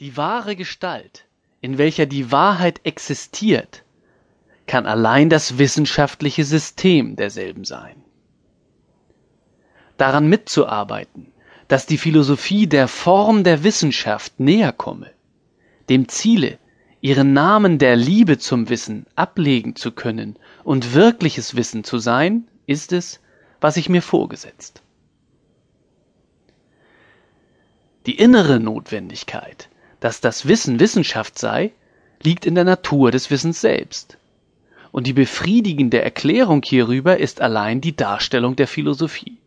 Die wahre Gestalt, in welcher die Wahrheit existiert, kann allein das wissenschaftliche System derselben sein. Daran mitzuarbeiten, dass die Philosophie der Form der Wissenschaft näher komme, dem Ziele, ihren Namen der Liebe zum Wissen ablegen zu können und wirkliches Wissen zu sein, ist es, was ich mir vorgesetzt. Die innere Notwendigkeit, dass das Wissen Wissenschaft sei, liegt in der Natur des Wissens selbst. Und die befriedigende Erklärung hierüber ist allein die Darstellung der Philosophie.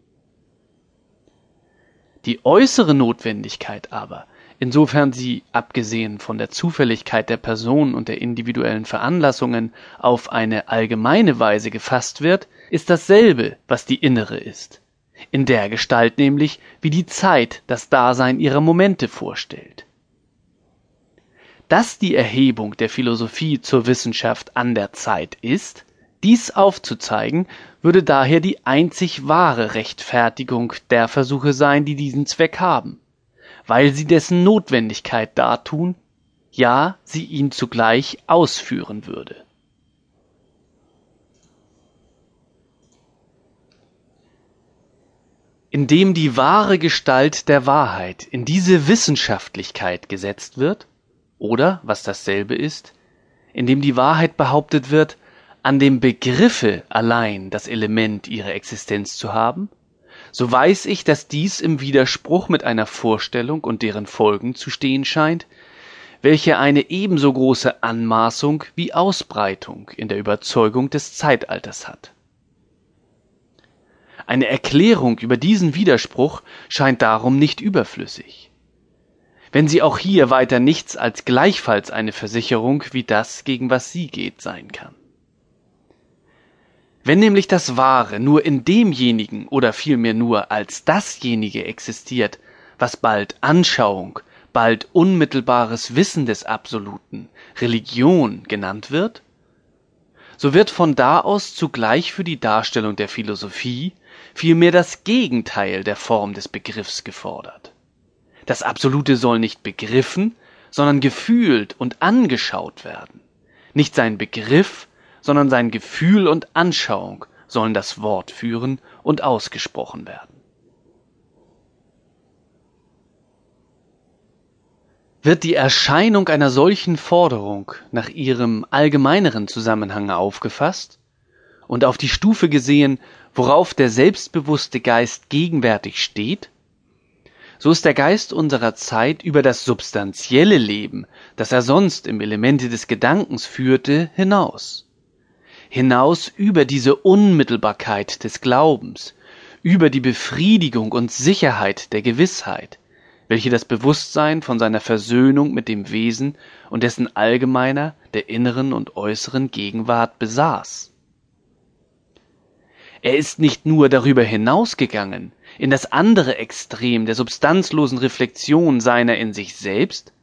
Die äußere Notwendigkeit aber, insofern sie, abgesehen von der Zufälligkeit der Person und der individuellen Veranlassungen, auf eine allgemeine Weise gefasst wird, ist dasselbe, was die innere ist, in der Gestalt nämlich, wie die Zeit das Dasein ihrer Momente vorstellt dass die Erhebung der Philosophie zur Wissenschaft an der Zeit ist, dies aufzuzeigen, würde daher die einzig wahre Rechtfertigung der Versuche sein, die diesen Zweck haben, weil sie dessen Notwendigkeit dartun, ja sie ihn zugleich ausführen würde. Indem die wahre Gestalt der Wahrheit in diese Wissenschaftlichkeit gesetzt wird, oder, was dasselbe ist, indem die Wahrheit behauptet wird, an dem Begriffe allein das Element ihrer Existenz zu haben, so weiß ich, dass dies im Widerspruch mit einer Vorstellung und deren Folgen zu stehen scheint, welche eine ebenso große Anmaßung wie Ausbreitung in der Überzeugung des Zeitalters hat. Eine Erklärung über diesen Widerspruch scheint darum nicht überflüssig wenn sie auch hier weiter nichts als gleichfalls eine Versicherung wie das, gegen was sie geht, sein kann. Wenn nämlich das Wahre nur in demjenigen oder vielmehr nur als dasjenige existiert, was bald Anschauung, bald unmittelbares Wissen des Absoluten, Religion genannt wird, so wird von da aus zugleich für die Darstellung der Philosophie vielmehr das Gegenteil der Form des Begriffs gefordert. Das Absolute soll nicht begriffen, sondern gefühlt und angeschaut werden. Nicht sein Begriff, sondern sein Gefühl und Anschauung sollen das Wort führen und ausgesprochen werden. Wird die Erscheinung einer solchen Forderung nach ihrem allgemeineren Zusammenhang aufgefasst und auf die Stufe gesehen, worauf der selbstbewusste Geist gegenwärtig steht, so ist der Geist unserer Zeit über das substanzielle Leben, das er sonst im Elemente des Gedankens führte, hinaus. Hinaus über diese Unmittelbarkeit des Glaubens, über die Befriedigung und Sicherheit der Gewissheit, welche das Bewusstsein von seiner Versöhnung mit dem Wesen und dessen allgemeiner, der inneren und äußeren Gegenwart besaß. Er ist nicht nur darüber hinausgegangen, in das andere Extrem der substanzlosen Reflexion seiner in sich selbst,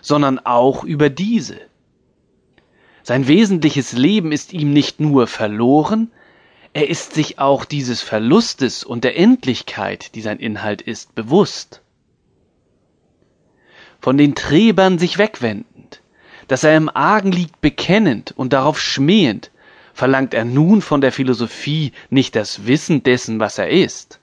sondern auch über diese. Sein wesentliches Leben ist ihm nicht nur verloren, er ist sich auch dieses Verlustes und der Endlichkeit, die sein Inhalt ist, bewusst. Von den Träbern sich wegwendend, dass er im Argen liegt bekennend und darauf schmähend, verlangt er nun von der Philosophie nicht das Wissen dessen, was er ist,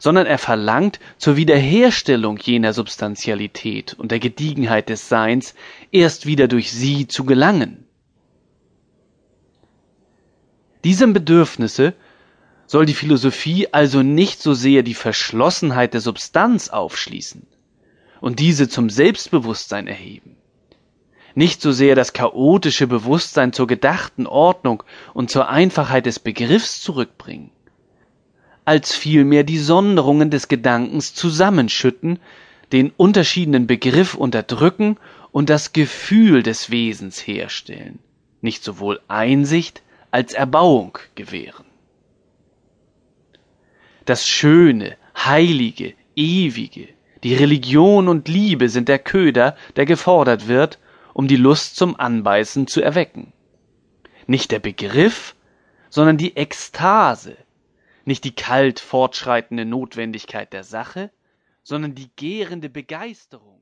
sondern er verlangt zur Wiederherstellung jener Substantialität und der Gediegenheit des Seins erst wieder durch sie zu gelangen. Diesem Bedürfnisse soll die Philosophie also nicht so sehr die Verschlossenheit der Substanz aufschließen und diese zum Selbstbewusstsein erheben, nicht so sehr das chaotische Bewusstsein zur gedachten Ordnung und zur Einfachheit des Begriffs zurückbringen, als vielmehr die Sonderungen des Gedankens zusammenschütten, den unterschiedenen Begriff unterdrücken und das Gefühl des Wesens herstellen, nicht sowohl Einsicht als Erbauung gewähren. Das Schöne, Heilige, Ewige, die Religion und Liebe sind der Köder, der gefordert wird, um die Lust zum Anbeißen zu erwecken. Nicht der Begriff, sondern die Ekstase, nicht die kalt fortschreitende Notwendigkeit der Sache, sondern die gärende Begeisterung